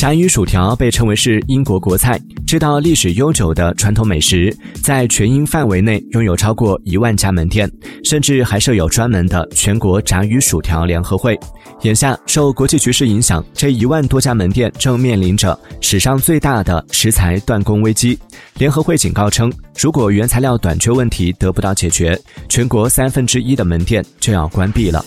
炸鱼薯条被称为是英国国菜这道历史悠久的传统美食在全英范围内拥有超过一万家门店甚至还设有专门的全国炸鱼薯条联合会。眼下受国际局势影响这一万多家门店正面临着史上最大的食材断供危机。联合会警告称如果原材料短缺问题得不到解决全国三分之一的门店就要关闭了。